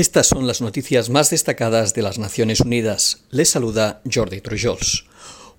Estas son las noticias más destacadas de las Naciones Unidas. Les saluda Jordi Trujols.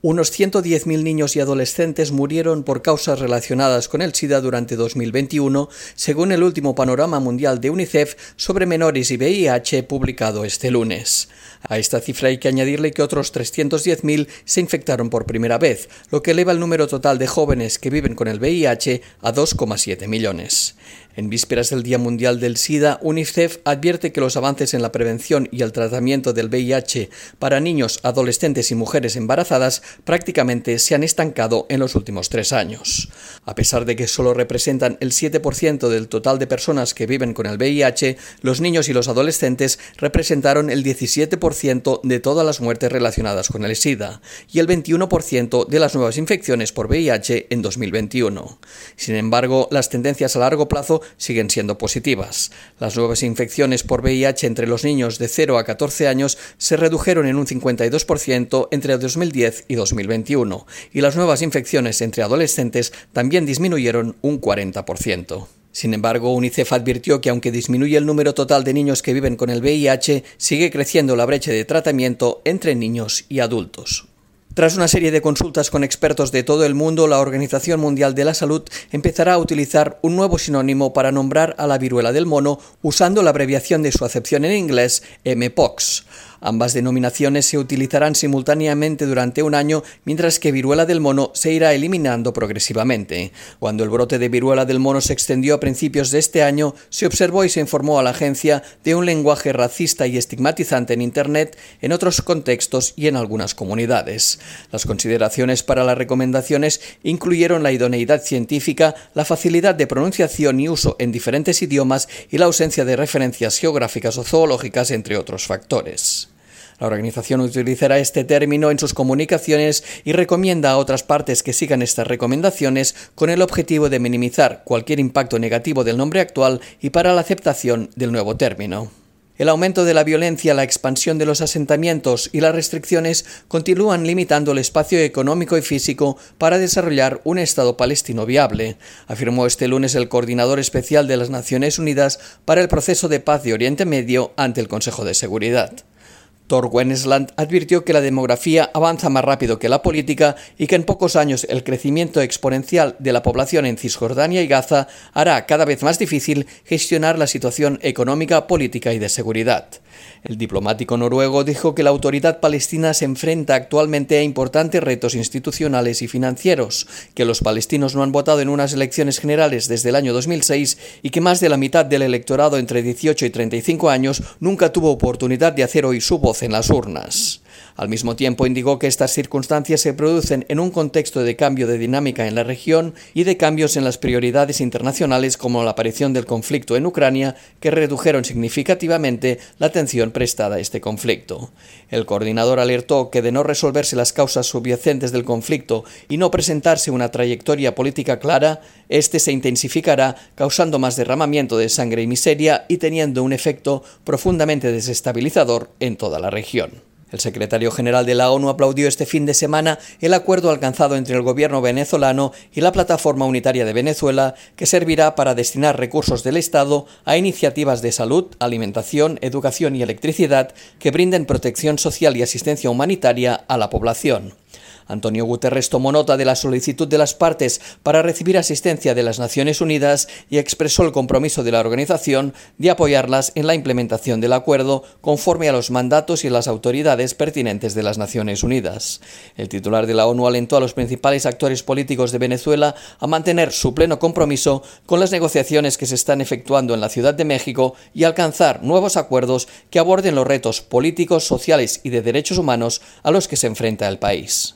Unos 110.000 niños y adolescentes murieron por causas relacionadas con el SIDA durante 2021, según el último panorama mundial de UNICEF sobre menores y VIH publicado este lunes. A esta cifra hay que añadirle que otros 310.000 se infectaron por primera vez, lo que eleva el número total de jóvenes que viven con el VIH a 2,7 millones. En vísperas del Día Mundial del SIDA, UNICEF advierte que los avances en la prevención y el tratamiento del VIH para niños, adolescentes y mujeres embarazadas prácticamente se han estancado en los últimos tres años. A pesar de que solo representan el 7% del total de personas que viven con el VIH, los niños y los adolescentes representaron el 17% de todas las muertes relacionadas con el SIDA y el 21% de las nuevas infecciones por VIH en 2021. Sin embargo, las tendencias a largo plazo siguen siendo positivas. Las nuevas infecciones por VIH entre los niños de 0 a 14 años se redujeron en un 52% entre 2010 y 2021, y las nuevas infecciones entre adolescentes también disminuyeron un 40%. Sin embargo, UNICEF advirtió que aunque disminuye el número total de niños que viven con el VIH, sigue creciendo la brecha de tratamiento entre niños y adultos. Tras una serie de consultas con expertos de todo el mundo, la Organización Mundial de la Salud empezará a utilizar un nuevo sinónimo para nombrar a la viruela del mono usando la abreviación de su acepción en inglés MPOX. Ambas denominaciones se utilizarán simultáneamente durante un año, mientras que viruela del mono se irá eliminando progresivamente. Cuando el brote de viruela del mono se extendió a principios de este año, se observó y se informó a la agencia de un lenguaje racista y estigmatizante en Internet, en otros contextos y en algunas comunidades. Las consideraciones para las recomendaciones incluyeron la idoneidad científica, la facilidad de pronunciación y uso en diferentes idiomas y la ausencia de referencias geográficas o zoológicas, entre otros factores. La organización utilizará este término en sus comunicaciones y recomienda a otras partes que sigan estas recomendaciones con el objetivo de minimizar cualquier impacto negativo del nombre actual y para la aceptación del nuevo término. El aumento de la violencia, la expansión de los asentamientos y las restricciones continúan limitando el espacio económico y físico para desarrollar un Estado palestino viable, afirmó este lunes el coordinador especial de las Naciones Unidas para el proceso de paz de Oriente Medio ante el Consejo de Seguridad. Thor Wennesland advirtió que la demografía avanza más rápido que la política y que en pocos años el crecimiento exponencial de la población en Cisjordania y Gaza hará cada vez más difícil gestionar la situación económica, política y de seguridad. El diplomático noruego dijo que la autoridad palestina se enfrenta actualmente a importantes retos institucionales y financieros, que los palestinos no han votado en unas elecciones generales desde el año 2006 y que más de la mitad del electorado entre 18 y 35 años nunca tuvo oportunidad de hacer oír su voz en las urnas. Al mismo tiempo indicó que estas circunstancias se producen en un contexto de cambio de dinámica en la región y de cambios en las prioridades internacionales como la aparición del conflicto en Ucrania que redujeron significativamente la atención prestada a este conflicto. El coordinador alertó que de no resolverse las causas subyacentes del conflicto y no presentarse una trayectoria política clara, este se intensificará causando más derramamiento de sangre y miseria y teniendo un efecto profundamente desestabilizador en toda la región. El secretario general de la ONU aplaudió este fin de semana el acuerdo alcanzado entre el gobierno venezolano y la Plataforma Unitaria de Venezuela, que servirá para destinar recursos del Estado a iniciativas de salud, alimentación, educación y electricidad que brinden protección social y asistencia humanitaria a la población. Antonio Guterres tomó nota de la solicitud de las partes para recibir asistencia de las Naciones Unidas y expresó el compromiso de la organización de apoyarlas en la implementación del acuerdo conforme a los mandatos y las autoridades pertinentes de las Naciones Unidas. El titular de la ONU alentó a los principales actores políticos de Venezuela a mantener su pleno compromiso con las negociaciones que se están efectuando en la Ciudad de México y alcanzar nuevos acuerdos que aborden los retos políticos, sociales y de derechos humanos a los que se enfrenta el país.